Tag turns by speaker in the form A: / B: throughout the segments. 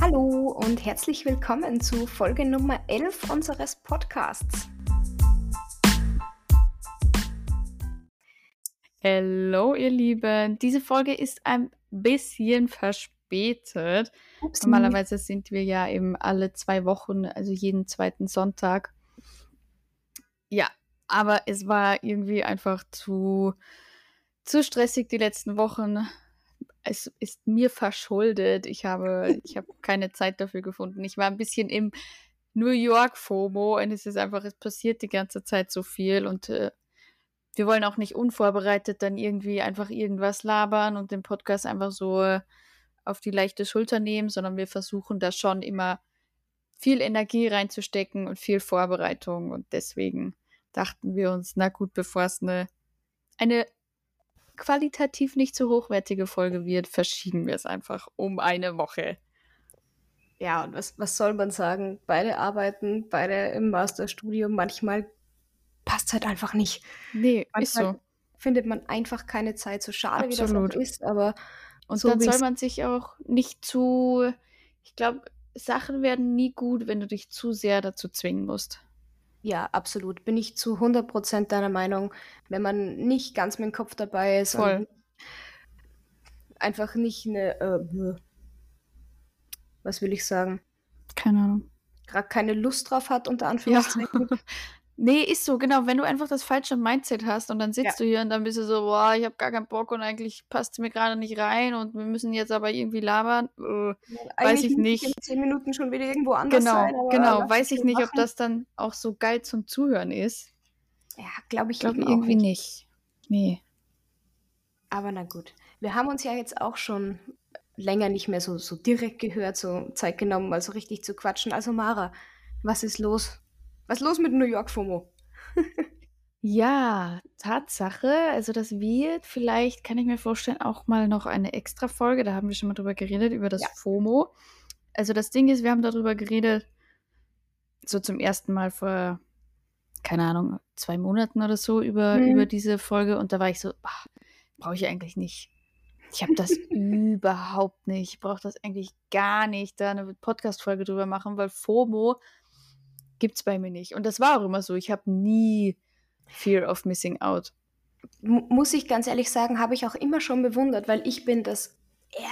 A: Hallo und herzlich willkommen zu Folge Nummer 11 unseres Podcasts.
B: Hallo, ihr Lieben. Diese Folge ist ein bisschen verspätet.
A: Upsi.
B: Normalerweise sind wir ja eben alle zwei Wochen, also jeden zweiten Sonntag. Ja, aber es war irgendwie einfach zu, zu stressig die letzten Wochen. Es ist mir verschuldet. Ich habe, ich habe keine Zeit dafür gefunden. Ich war ein bisschen im New York FOMO und es ist einfach, es passiert die ganze Zeit so viel und äh, wir wollen auch nicht unvorbereitet dann irgendwie einfach irgendwas labern und den Podcast einfach so äh, auf die leichte Schulter nehmen, sondern wir versuchen da schon immer viel Energie reinzustecken und viel Vorbereitung und deswegen dachten wir uns, na gut, bevor es eine, eine qualitativ nicht so hochwertige Folge wird, verschieben wir es einfach um eine Woche.
A: Ja, und was, was soll man sagen? Beide arbeiten, beide im Masterstudium. Manchmal passt es halt einfach nicht.
B: Nee,
A: Manchmal
B: ist so.
A: findet man einfach keine Zeit, so schade wie
B: Absolut.
A: das auch ist, aber
B: Und
A: so
B: dann
A: wie
B: soll man sich auch nicht zu, ich glaube, Sachen werden nie gut, wenn du dich zu sehr dazu zwingen musst.
A: Ja, absolut. Bin ich zu 100% deiner Meinung. Wenn man nicht ganz mit dem Kopf dabei ist
B: Voll.
A: und einfach nicht eine, äh, bäh. was will ich sagen,
B: Keine Ahnung.
A: gerade keine Lust drauf hat, unter Anführungszeichen.
B: Nee, ist so, genau. Wenn du einfach das falsche Mindset hast und dann sitzt du hier und dann bist du so, boah, ich habe gar keinen Bock und eigentlich passt es mir gerade nicht rein und wir müssen jetzt aber irgendwie labern. Äh,
A: Eigentlich
B: ich nicht.
A: in zehn Minuten schon wieder irgendwo anders
B: genau,
A: sein.
B: genau. Weiß ich nicht, ob
A: machen.
B: das dann auch so geil zum Zuhören ist.
A: Ja, glaube ich,
B: Ich
A: auch
B: irgendwie
A: nicht.
B: nicht. Nee.
A: Aber na gut. Wir haben uns ja jetzt auch schon länger nicht mehr so, so direkt gehört, so Zeit genommen, mal so richtig zu quatschen. Also Mara, was ist los? Was ist los mit New York FOMO?
B: Ja, Tatsache. Also das wird vielleicht, kann ich mir vorstellen, auch mal noch eine extra Folge. Da haben wir schon mal drüber geredet, über das
A: Ja.
B: FOMO. Also das Ding ist, wir haben darüber geredet, so zum ersten Mal vor, keine Ahnung, zwei Monaten oder so über,
A: Mhm.
B: über diese Folge. Und da war ich so, brauche ich eigentlich nicht. Ich habe das überhaupt nicht. Ich brauche das eigentlich gar nicht, da eine Podcast-Folge drüber machen, weil FOMO gibt's bei mir nicht. Und das war auch immer so. Ich habe nie Fear of Missing Out.
A: M muss ich ganz ehrlich sagen, habe ich auch immer schon bewundert, weil ich bin das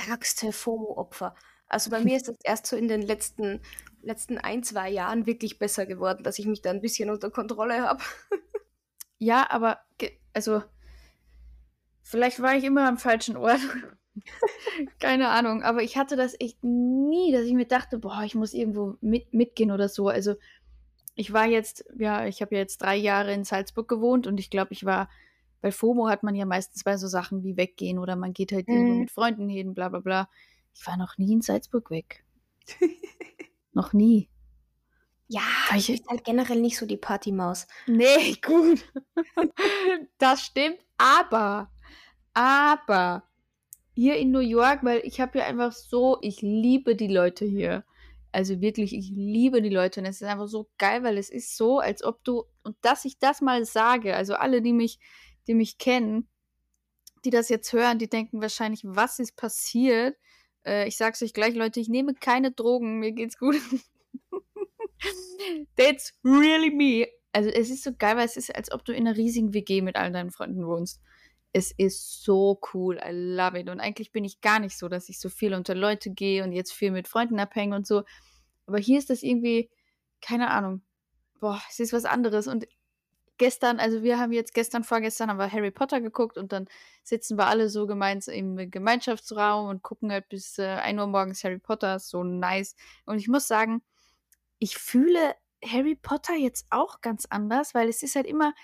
A: ärgste FOMO-Opfer. Also bei mir ist das erst so in den letzten, letzten ein, zwei Jahren wirklich besser geworden, dass ich mich da ein bisschen unter Kontrolle habe.
B: Ja, aber also vielleicht war ich immer am falschen Ort. Keine Ahnung, aber ich hatte das echt nie, dass ich mir dachte, boah, ich muss irgendwo mit, mitgehen oder so. Also ich war jetzt, ja, ich habe ja jetzt drei Jahre in Salzburg gewohnt und ich glaube, ich war, bei FOMO hat man ja meistens bei so Sachen wie weggehen oder man geht halt irgendwo
A: Mhm.
B: mit Freunden hin, bla bla bla. Ich war noch nie in Salzburg weg. noch nie.
A: Ja, ich- bin halt generell nicht so die Partymaus.
B: Nee, gut. das stimmt, aber, aber hier in New York, weil ich habe ja einfach so, ich liebe die Leute hier. Also wirklich, ich liebe die Leute und es ist einfach so geil, weil es ist so, als ob du, und dass ich das mal sage, also alle, die mich, die mich kennen, die das jetzt hören, die denken wahrscheinlich, was ist passiert? Äh, ich sag's euch gleich, Leute, ich nehme keine Drogen, mir geht's gut. That's really me. Also es ist so geil, weil es ist, als ob du in einer riesigen WG mit all deinen Freunden wohnst. Es ist so cool. I love it. Und eigentlich bin ich gar nicht so, dass ich so viel unter Leute gehe und jetzt viel mit Freunden abhänge und so. Aber hier ist das irgendwie, keine Ahnung. Boah, es ist was anderes. Und gestern, also wir haben jetzt gestern, vorgestern haben wir Harry Potter geguckt und dann sitzen wir alle so gemeinsam im Gemeinschaftsraum und gucken halt bis äh, 1 Uhr morgens Harry Potter. So nice. Und ich muss sagen, ich fühle Harry Potter jetzt auch ganz anders, weil es ist halt immer,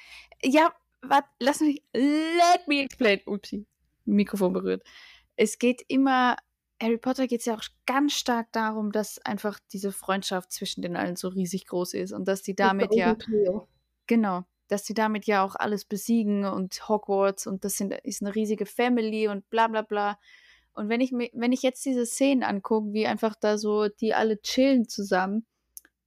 B: ja, warte, lass mich, let me explain. Upsi, Mikrofon berührt. Es geht immer, Harry Potter geht es ja auch ganz stark darum, dass einfach diese Freundschaft zwischen den allen so riesig groß ist und dass die damit
A: Mit
B: ja, genau, dass die damit ja auch alles besiegen und Hogwarts und das sind, ist eine riesige Family und bla bla bla. Und wenn ich mir, wenn ich jetzt diese Szenen angucke, wie einfach da so die alle chillen zusammen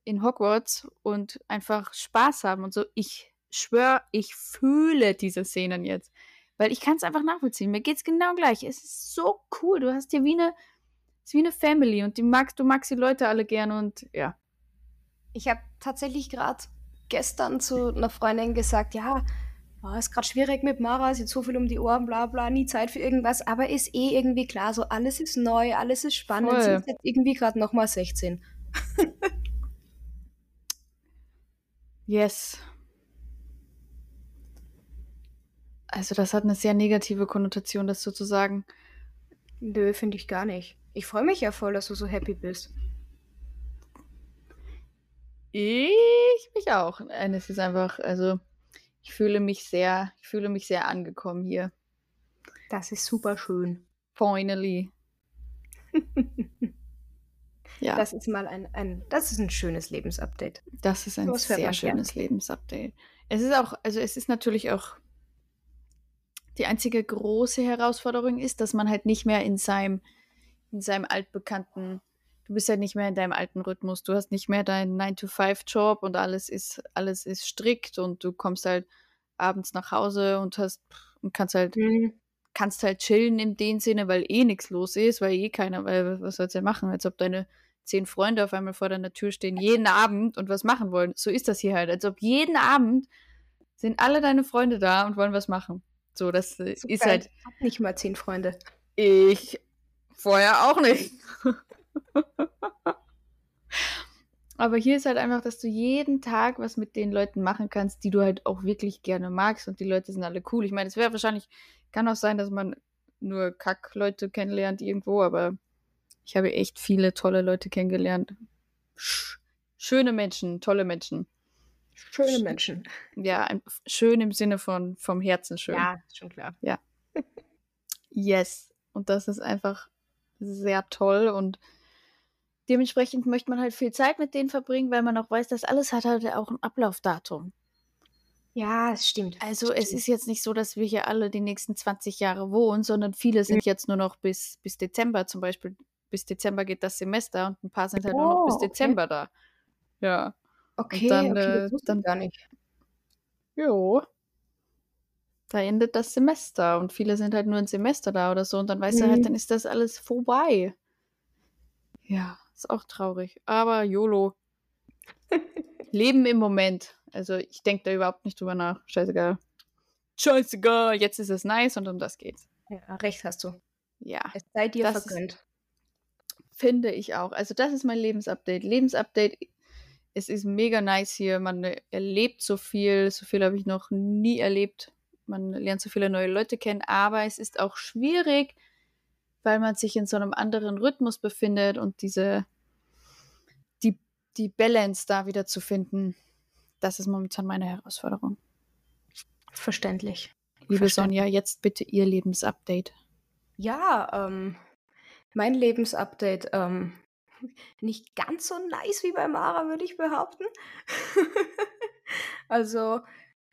B: in Hogwarts und einfach Spaß haben und so, ich schwöre, ich fühle diese Szenen jetzt. Weil ich kann es einfach nachvollziehen. Mir geht's genau gleich. Es ist so cool. Du hast hier wie eine ist wie eine Family und die magst, du magst die Leute alle gerne und ja.
A: Ich habe tatsächlich gerade gestern zu einer Freundin gesagt, ja, oh, ist gerade schwierig mit Mara, sie hat so viel um die Ohren, bla bla, nie Zeit für irgendwas, aber ist eh irgendwie klar, so alles ist neu, alles ist spannend,
B: Voll.
A: sie ist jetzt irgendwie gerade nochmal 16.
B: Yes. Also das hat eine sehr negative Konnotation, das sozusagen.
A: Nö, finde ich gar nicht. Ich freue mich ja voll, dass du so happy bist.
B: Ich mich auch. Nein, es ist einfach, also ich fühle mich sehr, ich fühle mich sehr angekommen hier.
A: Das ist super schön.
B: Finally. ja, das,
A: Das ist mal ein, ein, das ist ein schönes Lebensupdate.
B: ist ein sehr schönes Lebensupdate. Es ist auch, also es ist natürlich auch die einzige große Herausforderung ist, dass man halt nicht mehr in seinem, in seinem altbekannten, du bist halt nicht mehr in deinem alten Rhythmus, du hast nicht mehr deinen 9-to-5-Job und alles ist, alles ist strikt und du kommst halt abends nach Hause und hast und kannst halt
A: Mhm.
B: kannst halt chillen in dem Sinne, weil eh nichts los ist, weil eh keiner, weil was sollst du denn machen? Als ob deine zehn Freunde auf einmal vor deiner Tür stehen, jeden Abend und was machen wollen. So ist das hier halt. Als ob jeden Abend sind alle deine Freunde da und wollen was machen. So, das äh,
A: So
B: ist halt
A: Ich hab nicht mal zehn Freunde.
B: ich vorher auch nicht. Aber hier ist halt einfach, dass du jeden Tag was mit den Leuten machen kannst, die du halt auch wirklich gerne magst und die Leute sind alle cool. Ich meine, es wäre wahrscheinlich, kann auch sein, dass man nur Kack-Leute kennenlernt irgendwo, aber ich habe echt viele tolle Leute kennengelernt. Sch schöne Menschen, tolle Menschen.
A: Schöne Menschen.
B: Ja, schön im Sinne von vom Herzen schön.
A: Ja, schon klar.
B: Yes. Und das ist einfach sehr toll und dementsprechend möchte man halt viel Zeit mit denen verbringen, weil man auch weiß, dass alles hat halt auch ein Ablaufdatum.
A: Ja, es stimmt.
B: Also es
A: Stimmt.
B: ist jetzt nicht so, dass wir hier alle die nächsten 20 Jahre wohnen, sondern viele sind jetzt nur noch bis, bis Dezember zum Beispiel. Bis Dezember geht das Semester und ein paar sind halt nur noch bis
A: Oh, okay.
B: Dezember da. Ja.
A: Okay,
B: dann,
A: okay,
B: äh,
A: das wusste
B: dann-
A: gar nicht.
B: Jo. Da endet das Semester und viele sind halt nur ein Semester da oder so und dann weißt du halt,
A: Mhm.
B: dann ist das alles vorbei. Ja, ist auch traurig. Aber YOLO. Leben im Moment. Also ich denke da überhaupt nicht drüber nach. Scheißegal. Scheißegal, jetzt ist es nice und um das geht's.
A: Ja, recht hast du.
B: Ja,
A: Es sei dir
B: Das ist-
A: vergönnt.
B: finde ich auch. Also das ist mein Lebensupdate. Lebensupdate, es ist mega nice hier. Man erlebt so viel. So viel habe ich noch nie erlebt. Man lernt so viele neue Leute kennen. Aber es ist auch schwierig, weil man sich in so einem anderen Rhythmus befindet und diese, die, die Balance da wieder zu finden. Das ist momentan meine Herausforderung.
A: Verständlich.
B: Liebe
A: Verständlich.
B: Sonja, jetzt bitte Ihr Lebensupdate.
A: Ja, ähm, mein Lebensupdate, ähm, nicht ganz so nice wie bei Mara, würde ich behaupten. also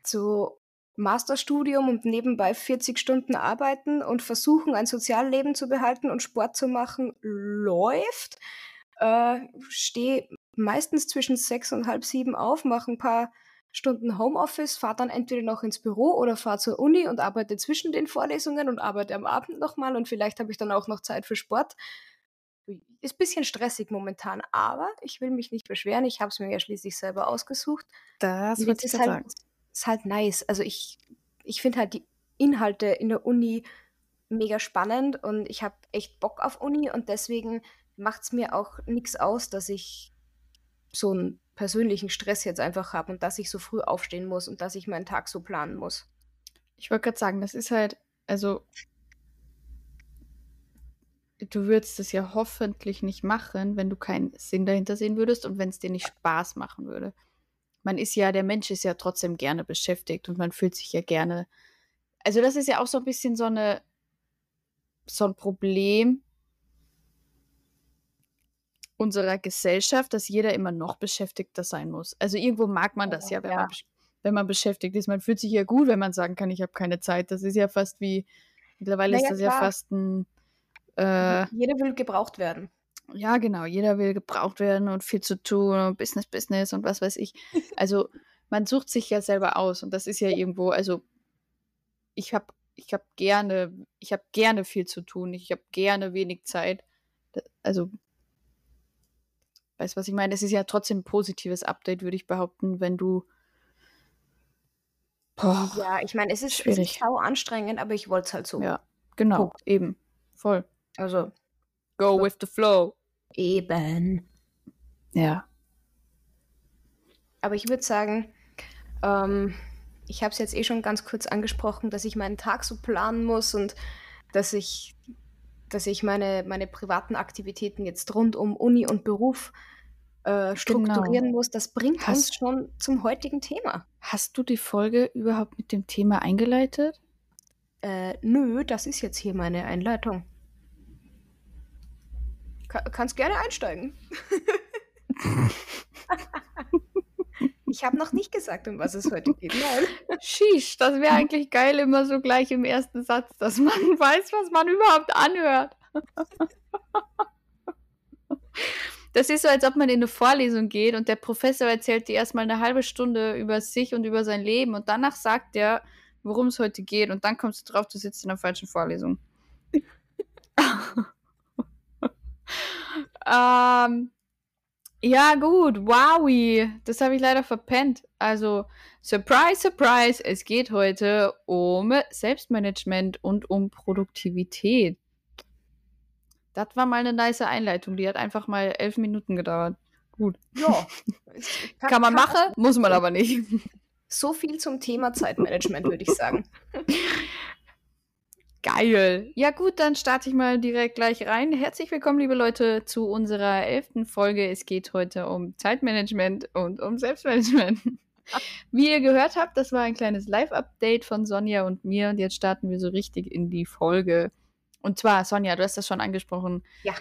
A: zu Masterstudium und nebenbei 40 Stunden arbeiten und versuchen, ein Sozialleben zu behalten und Sport zu machen, läuft. Äh, Stehe meistens zwischen sechs und halb sieben auf, mache ein paar Stunden Homeoffice, fahre dann entweder noch ins Büro oder fahre zur Uni und arbeite zwischen den Vorlesungen und arbeite am Abend nochmal und vielleicht habe ich dann auch noch Zeit für Sport. Ist ein bisschen stressig momentan, aber ich will mich nicht beschweren. Ich habe es mir ja schließlich selber ausgesucht.
B: Das ich
A: ist halt, ist halt nice. Also ich, ich finde halt die Inhalte in der Uni mega spannend und ich habe echt Bock auf Uni und deswegen macht es mir auch nichts aus, dass ich so einen persönlichen Stress jetzt einfach habe und dass ich so früh aufstehen muss und dass ich meinen Tag so planen muss.
B: Ich wollte gerade sagen, das ist halt, also du würdest es ja hoffentlich nicht machen, wenn du keinen Sinn dahinter sehen würdest und wenn es dir nicht Spaß machen würde. Man ist ja, der Mensch ist ja trotzdem gerne beschäftigt und man fühlt sich ja gerne. Also das ist ja auch so ein bisschen so eine so ein Problem unserer Gesellschaft, dass jeder immer noch beschäftigter sein muss. Also irgendwo mag man das ja, wenn,
A: Ja.
B: Man, wenn man beschäftigt ist. Man fühlt sich ja gut, wenn man sagen kann, ich habe keine Zeit. Das ist ja fast wie, mittlerweile ist
A: Naja,
B: das ja
A: klar.
B: fast ein, äh,
A: Jeder will gebraucht werden.
B: ja genau, jeder will gebraucht werden und viel zu tun und Business, Business und was weiß ich. Also man sucht sich ja selber aus und das ist ja irgendwo, also ich habe ich habe gerne, ich habe gerne viel zu tun, ich habe gerne wenig Zeit. Also, weißt du, was ich meine? Es ist ja trotzdem ein positives Update, würde ich behaupten, wenn du.
A: Boah, ja, ich meine, es ist schwierig. sau anstrengend, aber ich wollte es halt so.
B: Ja, genau, Punkt. eben. Voll.
A: Also.
B: Go with the flow.
A: Eben.
B: Ja.
A: Aber ich würde sagen, ähm, ich habe es jetzt eh schon ganz kurz angesprochen, dass ich meinen Tag so planen muss und dass ich, dass ich meine, meine privaten Aktivitäten jetzt rund um Uni und Beruf äh, strukturieren genau. muss. Das bringt hast, uns schon zum heutigen Thema.
B: Hast du die Folge überhaupt mit dem Thema eingeleitet?
A: Äh, nö, das ist jetzt hier meine Einleitung. Ka kannst gerne einsteigen. Ich habe noch nicht gesagt, um was es heute geht. Nein.
B: Sheesh, das wäre eigentlich geil, immer so gleich im ersten Satz, dass man weiß, was man überhaupt anhört. Das ist so, als ob man in eine Vorlesung geht und der Professor erzählt dir erstmal eine halbe Stunde über sich und über sein Leben und danach sagt er, worum es heute geht und dann kommst du drauf, du sitzt in der falschen Vorlesung. ähm, ja, gut. Wowi. Das habe ich leider verpennt. Also, surprise, surprise. Es geht heute um Selbstmanagement und um Produktivität. Das war mal eine nice Einleitung. Die hat einfach mal elf Minuten gedauert. Gut.
A: Ja.
B: Kann, kann man machen, muss man aber nicht.
A: So viel zum Thema Zeitmanagement, würde ich sagen.
B: Geil. Ja gut, dann starte ich mal direkt gleich rein. Herzlich willkommen, liebe Leute, zu unserer elften Folge. Es geht heute um Zeitmanagement und um Selbstmanagement. Wie ihr gehört habt, das war ein kleines Live-Update von Sonja und mir und jetzt starten wir so richtig in die Folge. Und zwar, Sonja, du hast das schon angesprochen.
A: Ja.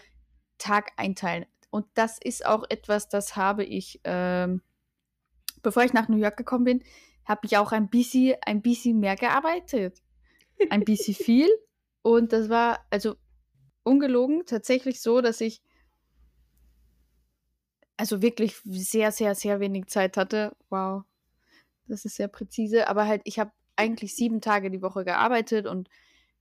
B: Tag einteilen. Und das ist auch etwas, das habe ich, ähm, bevor ich nach New York gekommen bin, habe ich auch ein bisschen, ein bisschen mehr gearbeitet ein bisschen viel. Und das war also ungelogen tatsächlich so, dass ich also wirklich sehr, sehr, sehr wenig Zeit hatte. Wow, das ist sehr präzise. Aber halt, ich habe eigentlich sieben Tage die Woche gearbeitet und,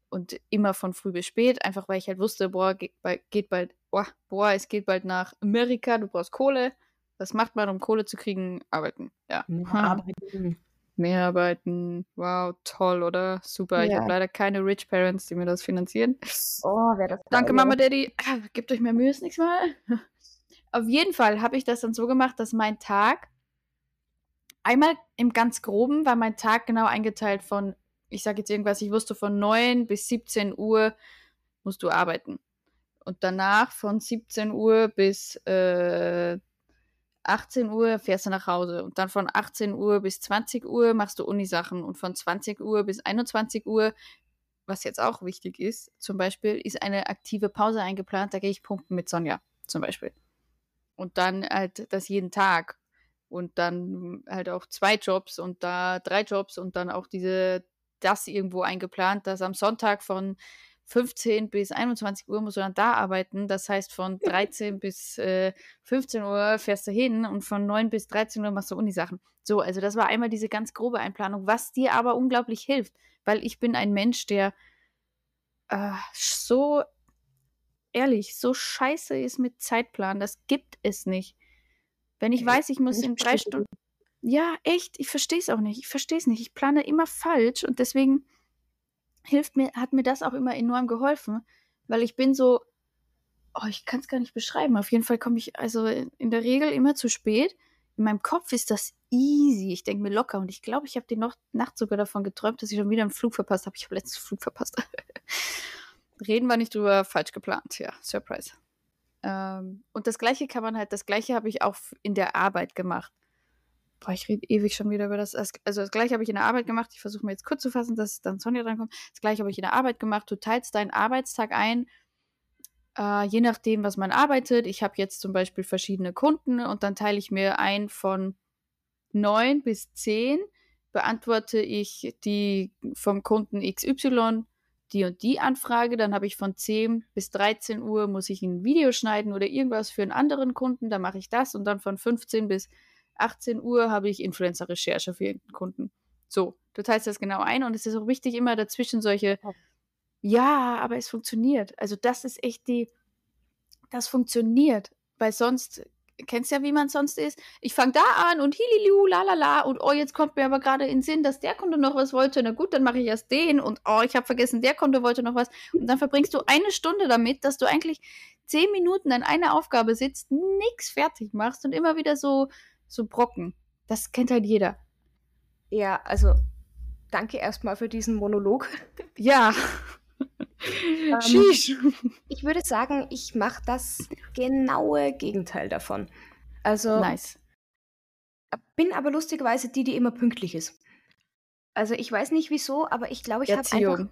B: und immer von früh bis spät, einfach weil ich halt wusste, boah, geht bald, geht bald boah, boah, es geht bald nach Amerika, du brauchst Kohle. Was macht man, um Kohle zu kriegen? Arbeiten. Ja.
A: Arbeiten.
B: Mehr arbeiten. Wow, toll, oder? Super. Ja. Ich habe leider keine Rich Parents, die mir das finanzieren.
A: Oh, wäre das
B: Danke, toll, Mama, Daddy. Ah, gebt euch mehr Mühe das nächste Mal. Auf jeden Fall habe ich das dann so gemacht, dass mein Tag einmal im ganz groben war mein Tag genau eingeteilt von, ich sage jetzt irgendwas, ich wusste von 9 bis 17 Uhr musst du arbeiten. Und danach von 17 Uhr bis äh, 18 Uhr fährst du nach Hause und dann von 18 Uhr bis 20 Uhr machst du Unisachen und von 20 Uhr bis 21 Uhr, was jetzt auch wichtig ist, zum Beispiel, ist eine aktive Pause eingeplant, da gehe ich pumpen mit Sonja zum Beispiel. Und dann halt das jeden Tag und dann halt auch zwei Jobs und da drei Jobs und dann auch diese, das irgendwo eingeplant, dass am Sonntag von 15 bis 21 Uhr musst du dann da arbeiten. Das heißt, von 13 bis äh, 15 Uhr fährst du hin und von 9 bis 13 Uhr machst du Unisachen. So, also das war einmal diese ganz grobe Einplanung, was dir aber unglaublich hilft, weil ich bin ein Mensch, der äh, so ehrlich, so scheiße ist mit Zeitplan. Das gibt es nicht. Wenn ich weiß, ich muss in drei Stunden. Ja, echt, ich verstehe es auch nicht. Ich verstehe es nicht. Ich plane immer falsch und deswegen hilft mir, hat mir das auch immer enorm geholfen, weil ich bin so, oh, ich kann es gar nicht beschreiben. Auf jeden Fall komme ich also in der Regel immer zu spät. In meinem Kopf ist das easy. Ich denke mir locker und ich glaube, ich habe die noch Nacht sogar davon geträumt, dass ich schon wieder einen Flug verpasst habe. Ich habe letzten Flug verpasst. Reden wir nicht drüber, falsch geplant. Ja, Surprise. Ähm, und das Gleiche kann man halt, das Gleiche habe ich auch in der Arbeit gemacht boah, ich rede ewig schon wieder über das. Also das gleiche habe ich in der Arbeit gemacht. Ich versuche mir jetzt kurz zu fassen, dass dann Sonja drankommt. Das gleiche habe ich in der Arbeit gemacht. Du teilst deinen Arbeitstag ein, äh, je nachdem, was man arbeitet. Ich habe jetzt zum Beispiel verschiedene Kunden und dann teile ich mir ein von 9 bis 10 beantworte ich die vom Kunden XY die und die Anfrage, dann habe ich von 10 bis 13 Uhr muss ich ein Video schneiden oder irgendwas für einen anderen Kunden, dann mache ich das und dann von 15 bis 18 Uhr habe ich Influencer-Recherche für irgendeinen Kunden. So, du teilst das genau ein und es ist auch wichtig, immer dazwischen solche, ja, aber es funktioniert. Also das ist echt die, das funktioniert. Weil sonst, kennst ja, wie man sonst ist. Ich fange da an und hililiu, lalala. Und oh, jetzt kommt mir aber gerade in den Sinn, dass der Kunde noch was wollte. Na gut, dann mache ich erst den. Und oh, ich habe vergessen, der Kunde wollte noch was. Und dann verbringst du eine Stunde damit, dass du eigentlich zehn Minuten an einer Aufgabe sitzt, nichts fertig machst und immer wieder so, so Brocken. Das kennt halt jeder.
A: Ja, also danke erstmal für diesen Monolog.
B: Ja.
A: Ähm, ich würde sagen, ich mache das genaue Gegenteil davon. Also
B: nice.
A: bin aber lustigerweise die, die immer pünktlich ist. Also ich weiß nicht wieso, aber ich glaube, ich habe einfach.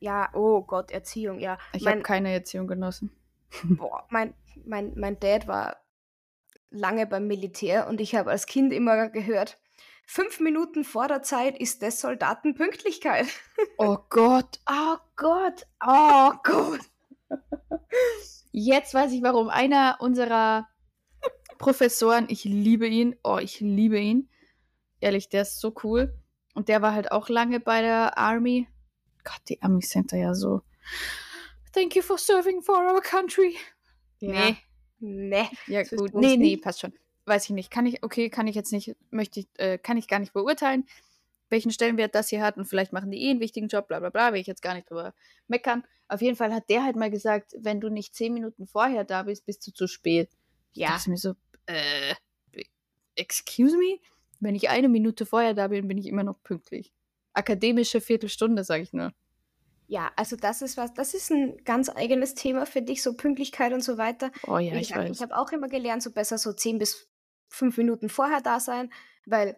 A: Ja, oh Gott, Erziehung, ja.
B: Ich habe keine Erziehung genossen.
A: Boah, mein, mein, mein Dad war lange beim Militär und ich habe als Kind immer gehört, fünf Minuten vor der Zeit ist des Soldaten Pünktlichkeit.
B: Oh Gott, oh Gott, oh Gott. Jetzt weiß ich, warum einer unserer Professoren, ich liebe ihn, oh, ich liebe ihn. Ehrlich, der ist so cool. Und der war halt auch lange bei der Army. Gott, die sind da ja so. Thank you for serving for our country.
A: Ja. Nee. Nee.
B: Ja, gut. Nee, nee, passt schon. Weiß ich nicht. Kann ich, okay, kann ich jetzt nicht, möchte ich, äh, kann ich gar nicht beurteilen, welchen Stellenwert das hier hat und vielleicht machen die eh einen wichtigen Job, bla bla bla, will ich jetzt gar nicht drüber meckern. Auf jeden Fall hat der halt mal gesagt, wenn du nicht zehn Minuten vorher da bist, bist du zu spät. Ja. Das ist mir so, äh, excuse me? Wenn ich eine Minute vorher da bin, bin ich immer noch pünktlich. Akademische Viertelstunde, sage ich nur.
A: Ja, also das ist was, das ist ein ganz eigenes Thema für dich, so Pünktlichkeit und so weiter.
B: Oh ja, ich, ich weiß.
A: Ich habe auch immer gelernt, so besser so zehn bis fünf Minuten vorher da sein, weil,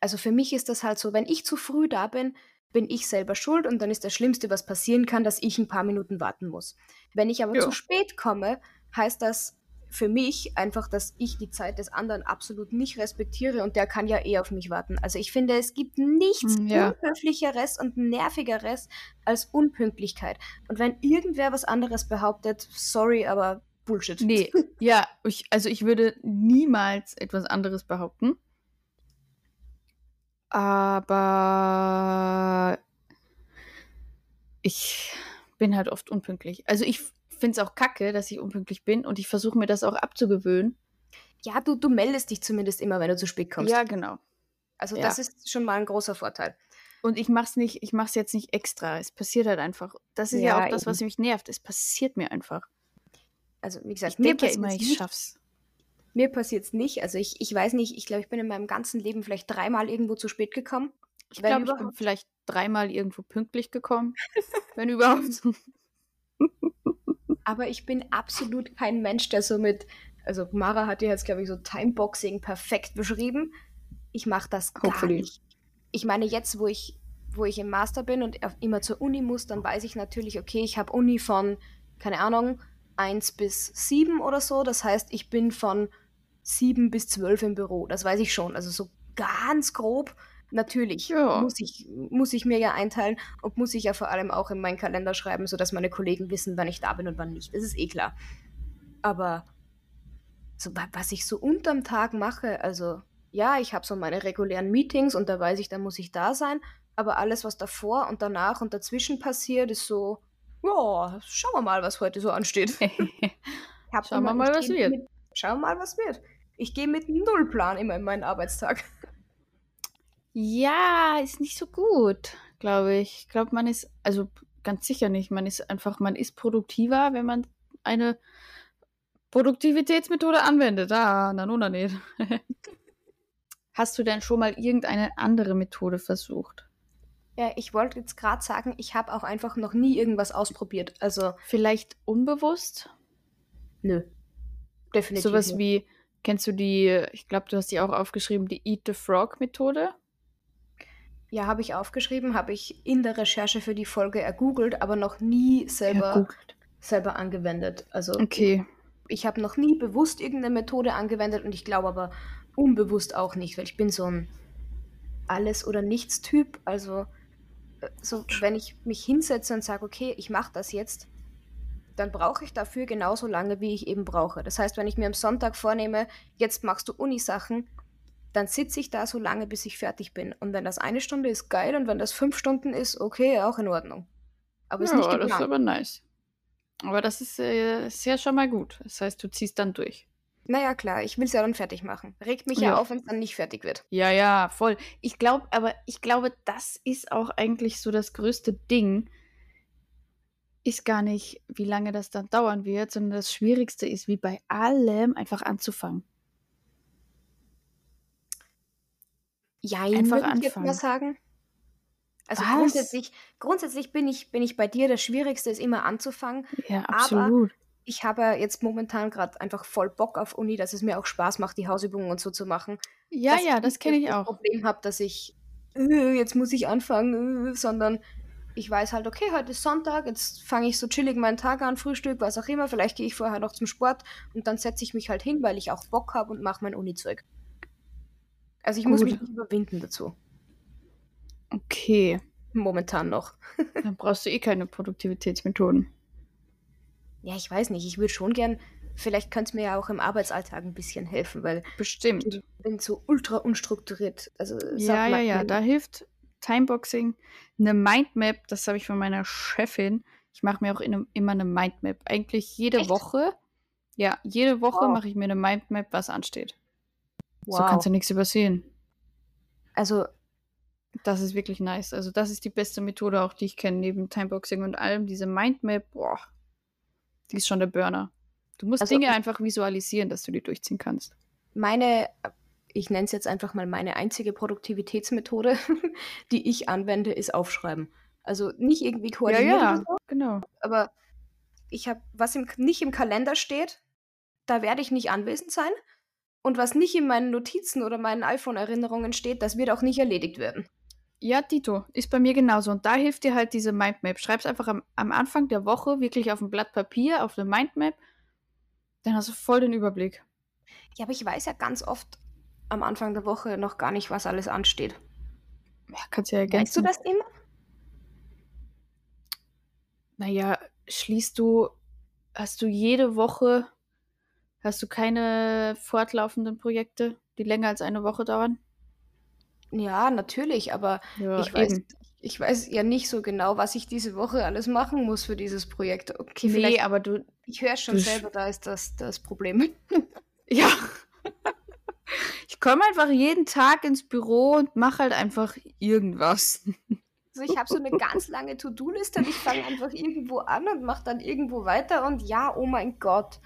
A: also für mich ist das halt so, wenn ich zu früh da bin, bin ich selber schuld und dann ist das Schlimmste, was passieren kann, dass ich ein paar Minuten warten muss. Wenn ich aber ja. zu spät komme, heißt das, für mich einfach, dass ich die Zeit des anderen absolut nicht respektiere und der kann ja eh auf mich warten. Also ich finde, es gibt nichts hm, ja. unhöflicheres und nervigeres als Unpünktlichkeit. Und wenn irgendwer was anderes behauptet, sorry, aber Bullshit.
B: Nee, ja, ich, also ich würde niemals etwas anderes behaupten. Aber ich bin halt oft unpünktlich. Also ich finde es auch kacke, dass ich unpünktlich bin und ich versuche mir das auch abzugewöhnen.
A: Ja, du, du meldest dich zumindest immer, wenn du zu spät kommst.
B: Ja, genau.
A: Also ja. das ist schon mal ein großer Vorteil.
B: Und ich mach's nicht, ich mach's jetzt nicht extra. Es passiert halt einfach. Das ist ja, ja auch das, was mich nervt. Es passiert mir einfach.
A: Also, wie gesagt,
B: ich mir ja immer, ich schaff's.
A: Mir passiert es nicht. Also ich, ich weiß nicht, ich glaube, ich bin in meinem ganzen Leben vielleicht dreimal irgendwo zu spät gekommen.
B: Ich glaube, ich bin vielleicht dreimal irgendwo pünktlich gekommen. wenn überhaupt.
A: aber ich bin absolut kein Mensch, der so mit, also Mara hat ja jetzt, glaube ich, so Timeboxing perfekt beschrieben. Ich mache das gar Hopefully. nicht. Ich meine, jetzt, wo ich, wo ich im Master bin und immer zur Uni muss, dann weiß ich natürlich, okay, ich habe Uni von, keine Ahnung, 1 bis 7 oder so. Das heißt, ich bin von 7 bis 12 im Büro. Das weiß ich schon. Also so ganz grob Natürlich ja. muss, ich, muss ich mir ja einteilen und muss ich ja vor allem auch in meinen Kalender schreiben, sodass meine Kollegen wissen, wann ich da bin und wann nicht. Das ist eh klar. Aber so, was ich so unterm Tag mache, also ja, ich habe so meine regulären Meetings und da weiß ich, da muss ich da sein. Aber alles, was davor und danach und dazwischen passiert, ist so, ja, schauen wir mal, was heute so ansteht.
B: schauen wir mal, was wird.
A: Mit, schauen wir mal, was wird. Ich gehe mit null Plan immer in meinen Arbeitstag.
B: Ja, ist nicht so gut, glaube ich. Ich glaube, man ist, also ganz sicher nicht, man ist einfach, man ist produktiver, wenn man eine Produktivitätsmethode anwendet. Ah, na nun, nicht. Hast du denn schon mal irgendeine andere Methode versucht?
A: Ja, ich wollte jetzt gerade sagen, ich habe auch einfach noch nie irgendwas ausprobiert. Also
B: vielleicht unbewusst?
A: Nö.
B: Definitiv. Sowas wie, kennst du die, ich glaube, du hast die auch aufgeschrieben, die Eat the Frog Methode?
A: Ja, habe ich aufgeschrieben, habe ich in der Recherche für die Folge ergoogelt, aber noch nie selber, selber angewendet. Also
B: okay.
A: ich, ich habe noch nie bewusst irgendeine Methode angewendet und ich glaube aber unbewusst auch nicht, weil ich bin so ein Alles- oder Nichts-Typ. Also äh, so, wenn ich mich hinsetze und sage, okay, ich mache das jetzt, dann brauche ich dafür genauso lange, wie ich eben brauche. Das heißt, wenn ich mir am Sonntag vornehme, jetzt machst du Unisachen, dann sitze ich da so lange, bis ich fertig bin. Und wenn das eine Stunde ist, geil. Und wenn das fünf Stunden ist, okay, auch in Ordnung.
B: Aber ist ja, nicht geplant. das ist aber nice. Aber das ist, äh, ist ja schon mal gut. Das heißt, du ziehst dann durch.
A: Naja, klar, ich will es ja dann fertig machen. Regt mich ja,
B: Ja.
A: auf, wenn es dann nicht fertig wird.
B: Ja, ja, voll. Ich glaube, aber ich glaube, das ist auch eigentlich so das größte Ding. Ist gar nicht, wie lange das dann dauern wird, sondern das Schwierigste ist, wie bei allem, einfach anzufangen.
A: Jein,
B: Einfach
A: ich jetzt mal
B: anfangen.
A: sagen. Also
B: Was?
A: grundsätzlich, grundsätzlich bin ich, bin ich bei dir. Das Schwierigste ist immer anzufangen.
B: Ja,
A: Aber
B: absolut.
A: ich habe jetzt momentan gerade einfach voll Bock auf Uni, dass es mir auch Spaß macht, die Hausübungen und so zu machen.
B: Ja,
A: Dass
B: ja,
A: ich
B: das kenne ich
A: das
B: auch.
A: Problem habe, dass ich, äh, jetzt muss ich anfangen, äh, sondern ich weiß halt, okay, heute ist Sonntag, jetzt fange ich so chillig meinen Tag an, Frühstück, was auch immer. Vielleicht gehe ich vorher noch zum Sport und dann setze ich mich halt hin, weil ich auch Bock habe und mache mein Uni-Zeug. Also ich muss mich
B: Gut.
A: nicht überwinden dazu.
B: Okay.
A: Momentan noch.
B: Dann brauchst du eh keine Produktivitätsmethoden.
A: Ja, ich weiß nicht. Ich würde schon gern, vielleicht könnte es mir ja auch im Arbeitsalltag ein bisschen helfen, weil
B: Bestimmt.
A: ich bin so ultra unstrukturiert. Also
B: Ja, ja, ja. Da hilft Timeboxing. Eine Mindmap, das habe ich von meiner Chefin. Ich mache mir auch in, immer eine Mindmap. Eigentlich jede
A: Echt?
B: Woche. Ja, jede Woche
A: Wow.
B: mache ich mir eine Mindmap, was ansteht. So
A: wow.
B: kannst du nichts übersehen.
A: Also
B: Das ist wirklich nice. Also, das ist die beste Methode, auch die ich kenne, neben Timeboxing und allem. Diese Mindmap, boah, die ist schon der Burner. Du musst
A: Also-
B: Dinge einfach visualisieren, dass du die durchziehen kannst.
A: meine, ich nenne es jetzt einfach mal meine einzige Produktivitätsmethode, die ich anwende, ist Aufschreiben. Also nicht irgendwie
B: Ja,
A: koordinieren
B: ja,
A: oder so,
B: genau.
A: aber ich habe, was im, nicht im Kalender steht, da werde ich nicht anwesend sein. Und was nicht in meinen Notizen oder meinen iPhone-Erinnerungen steht, das wird auch nicht erledigt werden.
B: Ja, Tito, ist bei mir genauso. Und da hilft dir halt diese Mindmap. Schreib's einfach am, am Anfang der Woche wirklich auf ein Blatt Papier, auf eine Mindmap. Dann hast du voll den Überblick.
A: Ja, aber ich weiß ja ganz oft am Anfang der Woche noch gar nicht, was alles ansteht.
B: Ja, kannst ja
A: Weißt du
B: ergänzen.
A: das immer?
B: Naja, schließt du, hast du jede Woche, hast du keine fortlaufenden Projekte, die länger als eine Woche dauern?
A: Ja, natürlich, aber
B: Ja,
A: ich weiß, ich weiß ja nicht so genau, was ich diese Woche alles machen muss für dieses Projekt. Okay,
B: Nee,
A: vielleicht,
B: aber du,
A: ich höre schon selber, da ist das das Problem.
B: ja. Ich komme einfach jeden Tag ins Büro und mache halt einfach irgendwas.
A: Also ich habe so eine ganz lange To-Do-Liste und ich fange einfach irgendwo an und mache dann irgendwo weiter und ja, oh mein Gott,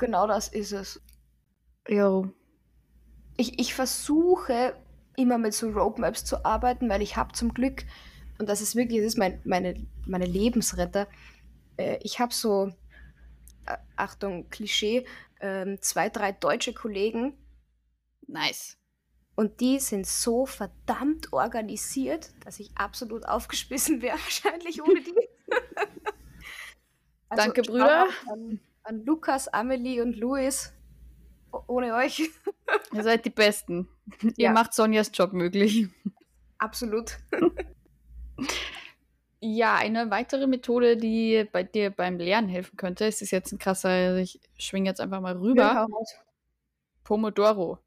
A: genau das ist es.
B: Jo.
A: Ich, ich versuche immer mit so Roadmaps zu arbeiten, weil ich habe zum Glück, und das ist wirklich, das ist mein, meine, meine Lebensretter, äh, ich habe so, äh, Achtung, Klischee, ähm, zwei, drei deutsche Kollegen
B: Nice.
A: und die sind so verdammt organisiert, dass ich absolut aufgeschmissen wäre, wahrscheinlich ohne die. Also,
B: Danke, Brüder.
A: An, an Lukas, Amelie und Louis. O- Ohne euch.
B: Ihr seid die Besten. Ihr
A: Ja.
B: macht Sonjas Job möglich.
A: Absolut.
B: Ja, eine weitere Methode, die bei dir beim Lernen helfen könnte, es ist jetzt ein krasser, also ich schwinge jetzt einfach mal rüber.
A: Ja.
B: Pomodoro.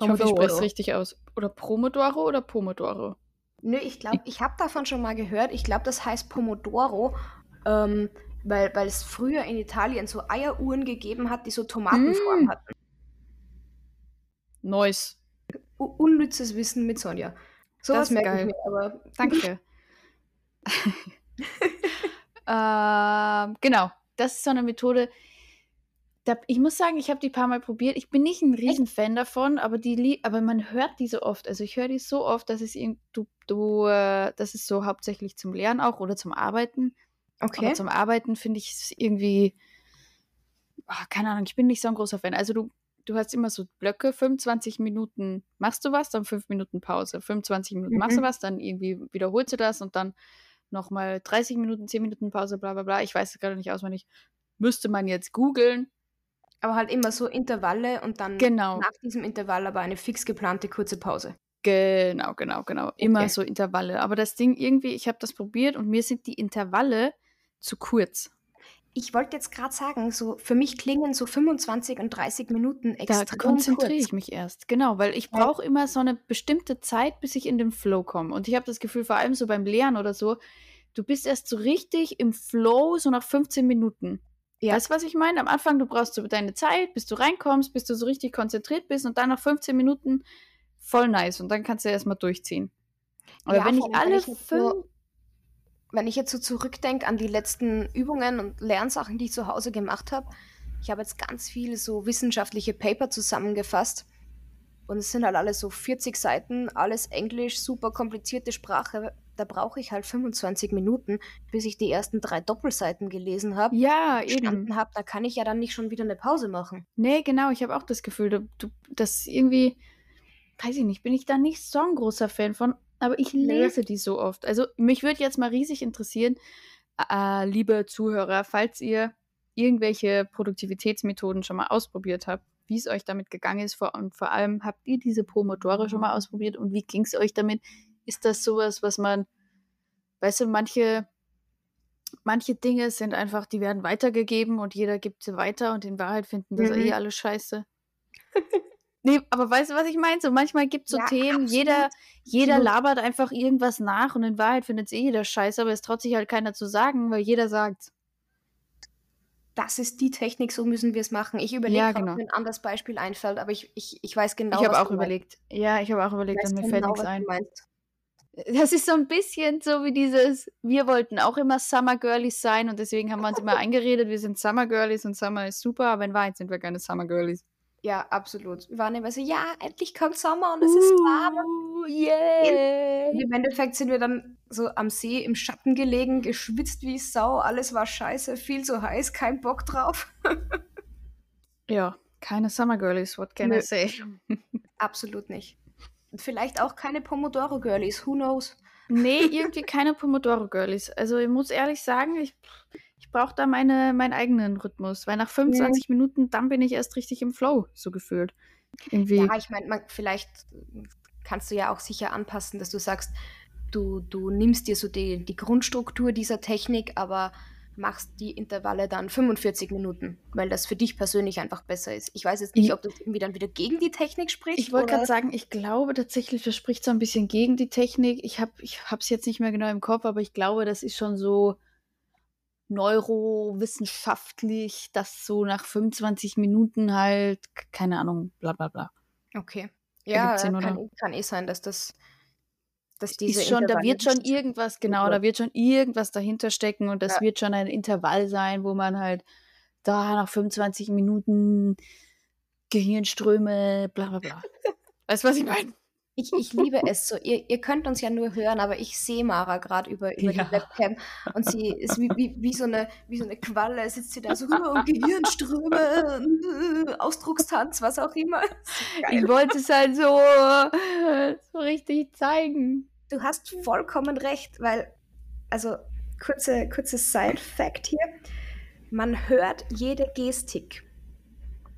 B: Ich hoffe, ich spreche es
A: Pomodoro.
B: richtig aus. Oder Promodoro oder Pomodoro?
A: Nö, ich glaube, ich habe davon schon mal gehört. Ich glaube, das heißt Pomodoro, ähm, weil, weil es früher in Italien so Eieruhren gegeben hat, die so Tomatenform
B: Mm.
A: hatten.
B: Neues.
A: U unnützes Wissen mit Sonja. So
B: Das
A: was
B: ist
A: merke ich
B: geil.
A: mir, aber
B: Danke. ähm, genau, das ist so eine Methode. Da, ich muss sagen, ich habe die paar Mal probiert. Ich bin nicht ein Riesenfan davon, aber die aber man hört die so oft. Also ich höre die so oft, dass es du, du, äh, das ist so hauptsächlich zum Lernen auch oder zum Arbeiten.
A: Okay.
B: Aber zum Arbeiten finde ich es irgendwie, ah, keine Ahnung, ich bin nicht so ein großer Fan. Also du, du hast immer so Blöcke, 25 Minuten machst du was, dann 5 Minuten Pause. 25 Minuten machst du
A: Mhm.
B: was, dann irgendwie wiederholst du das und dann nochmal 30 Minuten, 10 Minuten Pause, bla bla bla. Ich weiß es gerade nicht auswendig. Müsste man jetzt googeln.
A: Aber halt immer so Intervalle und dann
B: Genau.
A: nach diesem Intervall aber eine fix geplante kurze Pause.
B: Genau, genau, genau. Immer
A: Okay.
B: so Intervalle. Aber das Ding irgendwie, ich habe das probiert und mir sind die Intervalle zu kurz.
A: Ich wollte jetzt gerade sagen, so für mich klingen so 25 und 30 Minuten
B: Da
A: extrem
B: konzentriere
A: kurz.
B: ich mich erst. Genau, weil ich brauche immer so eine bestimmte Zeit, bis ich in den Flow komme. Und ich habe das Gefühl, vor allem so beim Lernen oder so, du bist erst so richtig im Flow, so nach 15 Minuten.
A: Ja.
B: Weißt du, was ich meine? Am Anfang, du brauchst so deine Zeit, bis du reinkommst, bis du so richtig konzentriert bist und dann nach 15 Minuten voll nice und dann kannst du erstmal durchziehen. Aber
A: Ja,
B: wenn ich alle fünf.
A: Wenn ich jetzt so zurückdenke an die letzten Übungen und Lernsachen, die ich zu Hause gemacht habe, ich habe jetzt ganz viele so wissenschaftliche Paper zusammengefasst. Und es sind halt alles so 40 Seiten, alles Englisch, super komplizierte Sprache. Da brauche ich halt 25 Minuten, bis ich die ersten drei Doppelseiten gelesen habe.
B: Ja, eben.
A: Verstanden habe, da kann ich ja dann nicht schon wieder eine Pause machen.
B: Nee, genau, ich habe auch das Gefühl, du, du, das irgendwie, weiß ich nicht, bin ich da nicht so ein großer Fan von, aber ich lese die so oft. Also mich würde jetzt mal riesig interessieren, äh, liebe Zuhörer, falls ihr irgendwelche Produktivitätsmethoden schon mal ausprobiert habt, wie es euch damit gegangen ist vor, und vor allem, habt ihr diese Pomodoro schon mal ausprobiert und wie ging es euch damit? Ist das sowas, was man, weißt du, manche manche Dinge sind einfach, die werden weitergegeben und jeder gibt sie weiter und in Wahrheit finden das
A: Mhm.
B: eh alle scheiße. nee, aber weißt du, was ich meine? So manchmal gibt es so
A: Ja,
B: Themen,
A: absolut.
B: jeder, jeder labert einfach irgendwas nach und in Wahrheit findet es eh jeder scheiße, aber es traut sich halt keiner zu sagen, weil jeder sagt.
A: Das ist die Technik, so müssen wir es machen. Ich überlege
B: Ja,
A: gerade, ob
B: genau.
A: mir ein anderes Beispiel einfällt, aber ich, ich, ich weiß genau,
B: ich habe
A: was
B: auch
A: du meinst.
B: überlegt. Ja, ich habe auch überlegt und mir fällt
A: genau,
B: nichts
A: was
B: ein.
A: meinst.
B: Das ist so ein bisschen so wie dieses, wir wollten auch immer Summer Girlies sein und deswegen haben wir uns immer eingeredet, wir sind Summer Girlies und Summer ist super, aber in Wahrheit sind wir keine Summer Girlies.
A: Ja, absolut. Wir waren immer so, ja, endlich kommt Sommer und es ist warm.
B: Uh, yeah.
A: Und im Endeffekt sind wir dann so am See im Schatten gelegen, geschwitzt wie Sau, alles war scheiße, viel zu heiß, kein Bock drauf.
B: Ja, keine Summer Girlies, what can
A: Nö.
B: I say?
A: Absolut nicht. Und vielleicht auch keine Pomodoro-Girlies, who knows?
B: Nee, irgendwie keine Pomodoro Girlies. Also ich muss ehrlich sagen, ich, ich brauche da meine, meinen eigenen Rhythmus, weil nach 25 Minuten, dann bin ich erst richtig im Flow, so gefühlt. Irgendwie.
A: Ja, ich meine, vielleicht kannst du ja auch sicher anpassen, dass du sagst, du, du nimmst dir so die, die Grundstruktur dieser Technik, aber machst die Intervalle dann 45 Minuten, weil das für dich persönlich einfach besser ist. Ich weiß jetzt nicht,
B: Ich-
A: ob das irgendwie dann wieder gegen die Technik spricht.
B: Ich wollte gerade sagen, ich glaube tatsächlich, das spricht so ein bisschen gegen die Technik. Ich habe ich es jetzt nicht mehr genau im Kopf, aber ich glaube, das ist schon so neurowissenschaftlich, dass so nach 25 Minuten halt, keine Ahnung, bla bla bla.
A: Okay. Ja,
B: Sinn,
A: kann,
B: oder?
A: kann eh sein, dass das dass diese
B: ist schon, da wird schon irgendwas, genau,
A: Ja.
B: da wird schon irgendwas dahinter stecken und das
A: Ja.
B: wird schon ein Intervall sein, wo man halt da nach 25 Minuten Gehirnströme, bla bla bla. weißt du, was ich meine?
A: Ich, ich liebe es so. Ihr, ihr könnt uns ja nur hören, aber ich sehe Mara gerade über, über
B: Ja.
A: die Webcam und sie ist wie, wie, wie, so eine, wie so eine Qualle, sitzt sie da so rüber und Gehirnströme, äh, Ausdruckstanz, was auch immer.
B: Ich wollte es halt so, so richtig zeigen.
A: Du hast vollkommen recht, weil, also kurze, kurzes Side-Fact hier, man hört jede Gestik.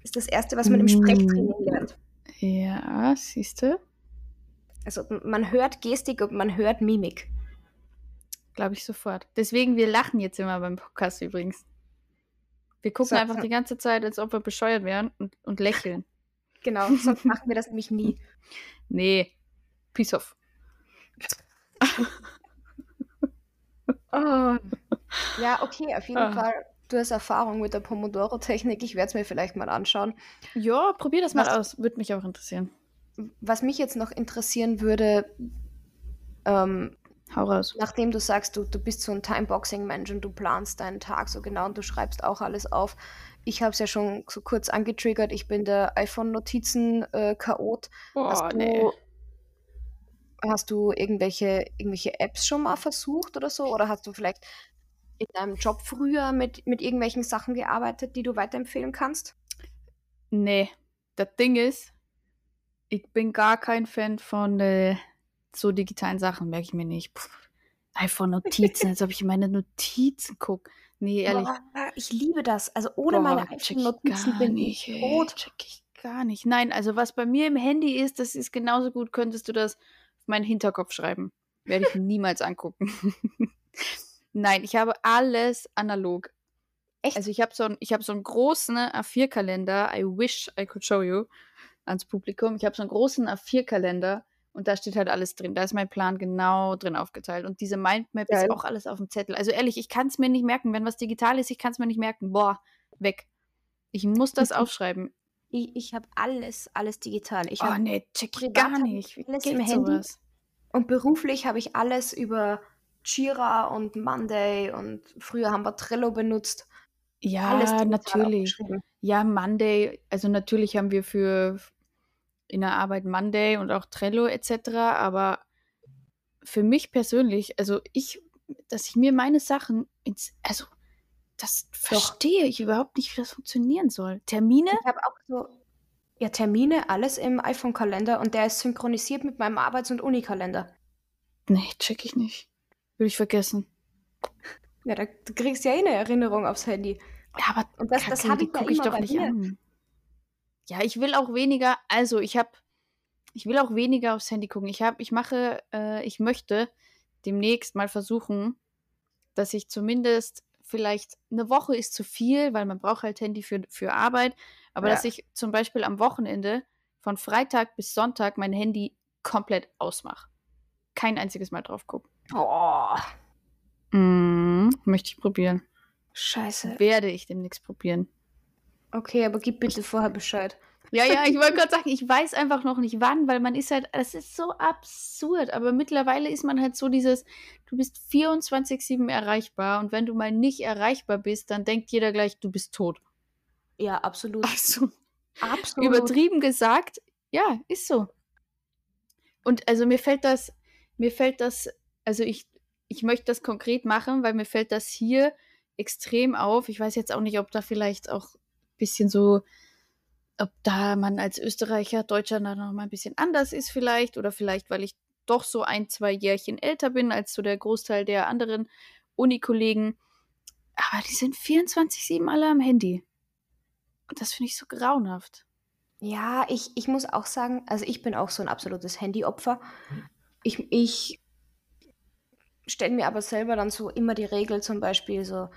A: Ist das Erste, was man im
B: Mm.
A: Sprechtraining lernt.
B: Ja, siehst du?
A: Also man hört Gestik und man hört Mimik.
B: Glaube ich sofort. Deswegen, wir lachen jetzt immer beim Podcast übrigens. Wir gucken
A: So,
B: einfach
A: ja.
B: die ganze Zeit, als ob wir bescheuert wären und, und lächeln.
A: Genau, sonst machen wir das nämlich nie.
B: Nee, peace off.
A: Oh. Ja, okay, auf jeden
B: Ah.
A: Fall. Du hast Erfahrung mit der Pomodoro-Technik. Ich werde es mir vielleicht mal anschauen.
B: Ja, probier das mal
A: Was-
B: aus. Würde mich auch interessieren.
A: Was mich jetzt noch interessieren würde, ähm,
B: Hau raus.
A: nachdem du sagst, du, du bist so ein Timeboxing-Mensch und du planst deinen Tag so genau und du schreibst auch alles auf. Ich habe es ja schon so kurz angetriggert. Ich bin der iPhone-Notizen-Chaot.
B: Oh,
A: hast, du, hast du irgendwelche, irgendwelche Apps schon mal versucht oder so? Oder hast du vielleicht in deinem Job früher mit, mit irgendwelchen Sachen gearbeitet, die du weiterempfehlen kannst?
B: Nee, das Ding ist, ich bin gar kein Fan von äh, so digitalen Sachen, merke ich mir nicht. Puh, iPhone-Notizen, als ob ich in meine Notizen gucke. Nee, ehrlich.
A: Boah, ich liebe das. Also ohne
B: Boah,
A: meine iPhone-Notizen bin
B: nicht,
A: ich tot.
B: Check ich gar nicht. Nein, also was bei mir im Handy ist, das ist genauso gut, könntest du das auf meinen Hinterkopf schreiben. Werde ich niemals angucken. Nein, ich habe alles analog.
A: Echt?
B: Also ich habe so, ein, ich hab so einen großen A4-Kalender. I wish I could show you ans Publikum. Ich habe so einen großen A4-Kalender, Und da steht halt alles drin. Da ist mein Plan genau drin aufgeteilt. Und diese Mindmap Geil. ist auch alles auf dem Zettel. Also ehrlich, ich kann es mir nicht merken. Wenn was digital ist, ich kann es mir nicht merken. Boah, weg. Ich muss das aufschreiben.
A: Ich, ich habe alles, alles digital. Ich
B: oh nee, check ich gar nicht.
A: Wie alles im Handy. Sowas? Und beruflich habe ich alles über Jira und Monday und früher haben wir Trello benutzt.
B: Ja, natürlich. Ja, Monday, also natürlich haben wir für in der Arbeit Monday und auch Trello etc. Aber für mich persönlich, also ich, dass ich mir meine Sachen ins, also das Doch. verstehe ich überhaupt nicht, wie das funktionieren soll. Termine?
A: Ich habe auch so, ja, Termine, alles im iPhone-Kalender und der ist synchronisiert mit meinem Arbeits- und Unikalender.
B: Nee, check ich nicht. Würde ich vergessen.
A: Ja, da, du kriegst ja eh eine Erinnerung aufs Handy.
B: Ja, aber und das, das habe ich, ja ich doch nicht an. Ja, ich will auch weniger, also ich habe, ich will auch weniger aufs Handy gucken. Ich habe, ich mache, äh, ich möchte demnächst mal versuchen, dass ich zumindest vielleicht eine Woche ist zu viel, weil man braucht halt Handy für, für Arbeit, aber ja. dass ich zum Beispiel am Wochenende von Freitag bis Sonntag mein Handy komplett ausmache. Kein einziges Mal drauf gucken.
A: Boah.
B: Mm, möchte ich probieren.
A: Scheiße.
B: Werde ich demnächst probieren.
A: Okay, aber gib bitte vorher Bescheid.
B: Ja, ja, ich wollte gerade sagen, ich weiß einfach noch nicht wann, weil man ist halt, das ist so absurd, aber mittlerweile ist man halt so dieses, du bist 24-7 erreichbar und wenn du mal nicht erreichbar bist, dann denkt jeder gleich, du bist tot.
A: Ja, absolut.
B: Also, absolut. Übertrieben gesagt, ja, ist so. Und also mir fällt das, mir fällt das, also ich, ich möchte das konkret machen, weil mir fällt das hier extrem auf. Ich weiß jetzt auch nicht, ob da vielleicht auch bisschen so, ob da man als Österreicher, Deutscher dann noch mal ein bisschen anders ist vielleicht oder vielleicht, weil ich doch so ein, zwei Jährchen älter bin als so der Großteil der anderen Unikollegen. Aber die sind 24-7 alle am Handy. Und das finde ich so grauenhaft.
A: Ja, ich, ich muss auch sagen, also ich bin auch so ein absolutes Handyopfer. Ich, ich stelle mir aber selber dann so immer die Regel, zum Beispiel so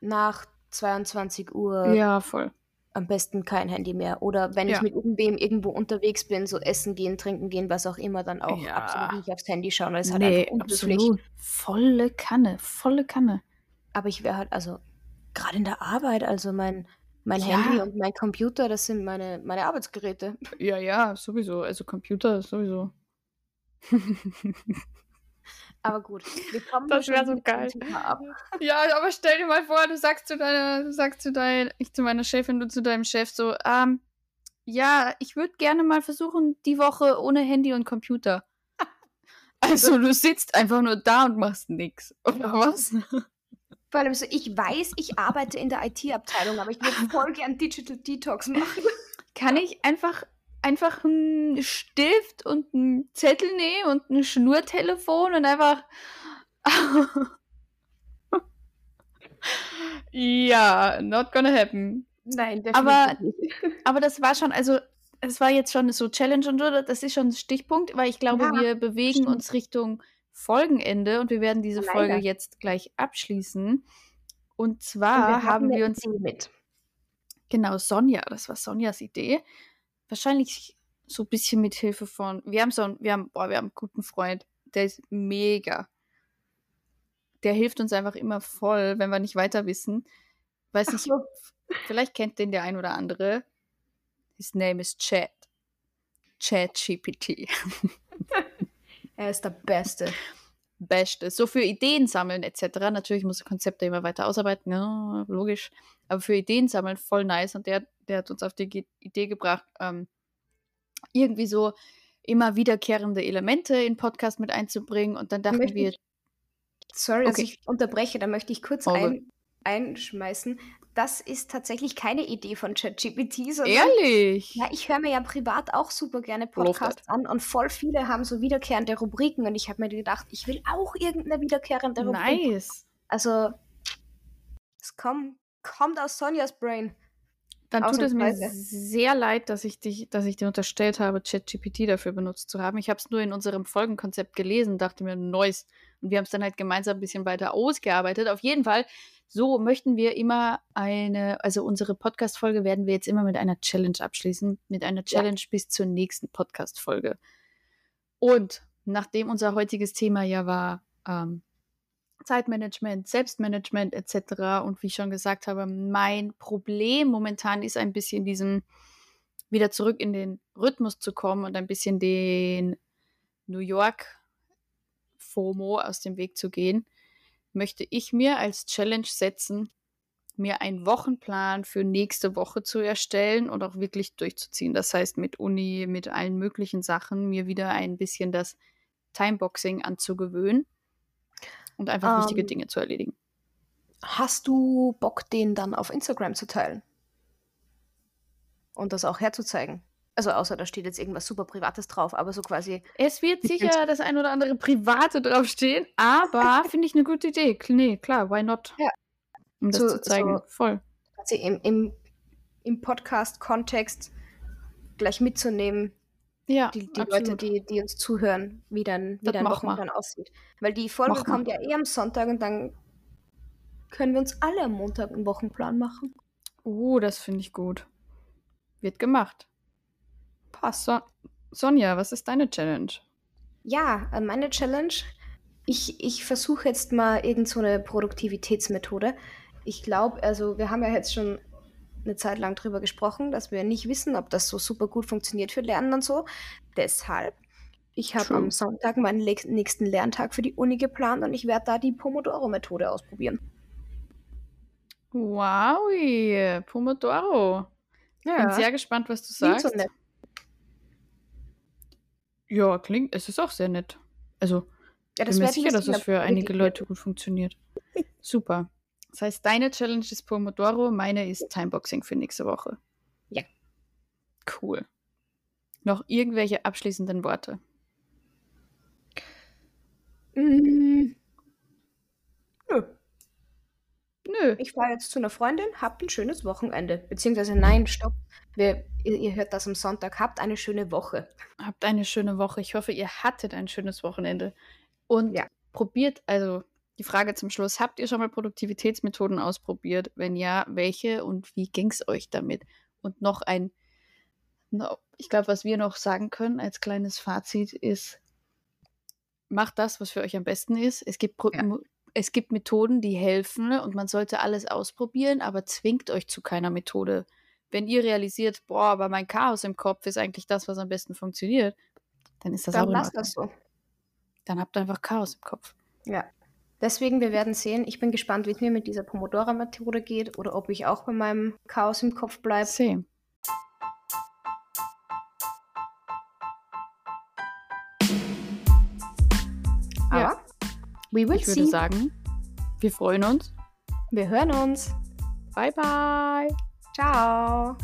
A: nach 22 Uhr.
B: Ja, voll.
A: Am besten kein Handy mehr. Oder wenn ja. ich mit irgendwem irgendwo unterwegs bin, so essen gehen, trinken gehen, was auch immer, dann auch ja. absolut nicht aufs Handy schauen, weil es nee, halt einfach
B: absolut. Volle Kanne, volle Kanne.
A: Aber ich wäre halt, also gerade in der Arbeit, also mein, mein ja. Handy und mein Computer, das sind meine, meine Arbeitsgeräte.
B: Ja, ja, sowieso. Also Computer sowieso.
A: Aber gut,
B: wir kommen Das wäre so geil. Ja, aber stell dir mal vor, du sagst zu deiner, du sagst zu deiner, ich zu meiner Chefin, du zu deinem Chef so, ähm, ja, ich würde gerne mal versuchen, die Woche ohne Handy und Computer. Also du sitzt einfach nur da und machst nichts, oder was?
A: Vor allem so, ich weiß, ich arbeite in der IT-Abteilung, aber ich würde voll gern Digital Detox machen.
B: Kann ich einfach einfach einen Stift und einen Zettel nehmen und ein Schnurtelefon und einfach. ja, not gonna happen.
A: Nein,
B: definitiv aber, nicht. aber das war schon, also es war jetzt schon so Challenge und so, das ist schon ein Stichpunkt, weil ich glaube, ja, wir bewegen stimmt. uns Richtung Folgenende und wir werden diese Leider. Folge jetzt gleich abschließen. Und zwar und wir haben wir uns
A: mit.
B: Genau, Sonja, das war Sonjas Idee wahrscheinlich so ein bisschen mit Hilfe von, wir haben so einen, wir haben, boah, wir haben einen guten Freund, der ist mega. Der hilft uns einfach immer voll, wenn wir nicht weiter wissen. Weiß nicht, so. vielleicht kennt den der ein oder andere. His name is Chad. Chad GPT.
A: er ist der Beste.
B: Beste. So für Ideen sammeln etc. Natürlich muss das Konzept immer weiter ausarbeiten, ja, logisch. Aber für Ideen sammeln voll nice. Und der, der hat uns auf die Idee gebracht, ähm, irgendwie so immer wiederkehrende Elemente in Podcast mit einzubringen. Und dann dachten wir.
A: sorry, okay. dass ich unterbreche, da möchte ich kurz ein, einschmeißen. Das ist tatsächlich keine Idee von ChatGPT.
B: Ehrlich?
A: Ja, ich höre mir ja privat auch super gerne Podcasts an und voll viele haben so wiederkehrende Rubriken und ich habe mir gedacht, ich will auch irgendeine wiederkehrende
B: Rubrik. Nice.
A: Also, es kommt, kommt aus Sonjas Brain.
B: Dann tut es mir sehr leid, dass ich, dich, dass ich dir unterstellt habe, ChatGPT dafür benutzt zu haben. Ich habe es nur in unserem Folgenkonzept gelesen, dachte mir, neues. Und wir haben es dann halt gemeinsam ein bisschen weiter ausgearbeitet. Auf jeden Fall, so möchten wir immer eine, also unsere Podcast-Folge werden wir jetzt immer mit einer Challenge abschließen. Mit einer Challenge ja. bis zur nächsten Podcast-Folge. Und nachdem unser heutiges Thema ja war ähm, Zeitmanagement, Selbstmanagement etc. Und wie ich schon gesagt habe, mein Problem momentan ist ein bisschen diesen wieder zurück in den Rhythmus zu kommen und ein bisschen den New York FOMO aus dem Weg zu gehen, möchte ich mir als Challenge setzen, mir einen Wochenplan für nächste Woche zu erstellen und auch wirklich durchzuziehen. Das heißt, mit Uni, mit allen möglichen Sachen, mir wieder ein bisschen das Timeboxing anzugewöhnen und einfach um, wichtige ähm, Dinge zu erledigen.
A: Hast du Bock, den dann auf Instagram zu teilen? Und das auch herzuzeigen? Also außer da steht jetzt irgendwas super Privates drauf, aber so quasi.
B: Es wird sicher das ein oder andere Private draufstehen, aber finde ich eine gute Idee. Nee, klar, why not? Ja. Um das so, zu zeigen. So Voll.
A: Also im, im, im Podcast-Kontext gleich mitzunehmen, ja, die, die Leute, die, die uns zuhören, wie dann, wie dann Wochenplan aussieht. Weil die Folge mach kommt mal. ja eh am Sonntag und dann können wir uns alle am Montag einen Wochenplan machen.
B: Oh, das finde ich gut. Wird gemacht. Passt. So Sonja, was ist deine Challenge?
A: Ja, äh, meine Challenge, ich, ich versuche jetzt mal irgend so eine Produktivitätsmethode. Ich glaube, also wir haben ja jetzt schon eine Zeit lang drüber gesprochen, dass wir nicht wissen, ob das so super gut funktioniert für Lernen und so. Deshalb, ich habe am Sonntag meinen nächsten Lerntag für die Uni geplant und ich werde da die Pomodoro-Methode ausprobieren.
B: Wow, Pomodoro. Ja. Bin sehr gespannt, was du sagst. So nett. Ja, klingt, es ist auch sehr nett. Also, ja, das bin mir sicher, dass es für einige Leute gut funktioniert. Super. Das heißt, deine Challenge ist Pomodoro, meine ist Timeboxing für nächste Woche.
A: Ja.
B: Cool. Noch irgendwelche abschließenden Worte?
A: Mm. Nö. Nö. Ich fahre jetzt zu einer Freundin, habt ein schönes Wochenende. Beziehungsweise, nein, stopp. Wir, ihr, ihr, hört das am Sonntag. Habt eine schöne Woche.
B: Habt eine schöne Woche. Ich hoffe, ihr hattet ein schönes Wochenende. Und ja. probiert, also die Frage zum Schluss, habt ihr schon mal Produktivitätsmethoden ausprobiert? Wenn ja, welche und wie ging es euch damit? Und noch ein, ich glaube, was wir noch sagen können als kleines Fazit ist, macht das, was für euch am besten ist. Es gibt, ja. Es gibt Methoden, die helfen und man sollte alles ausprobieren, aber zwingt euch zu keiner Methode. Wenn ihr realisiert, boah, aber mein Chaos im Kopf ist eigentlich das, was am besten funktioniert, dann ist das dann auch lasst das so. Dann habt ihr einfach Chaos im Kopf.
A: Ja, Deswegen, wir werden sehen. Ich bin gespannt, wie es mir mit dieser Pomodoro-Methode geht oder ob ich auch bei meinem Chaos im Kopf bleibe.
B: Same. We will ich see. würde sagen, wir freuen uns.
A: Wir hören uns.
B: Bye, bye.
A: Ciao.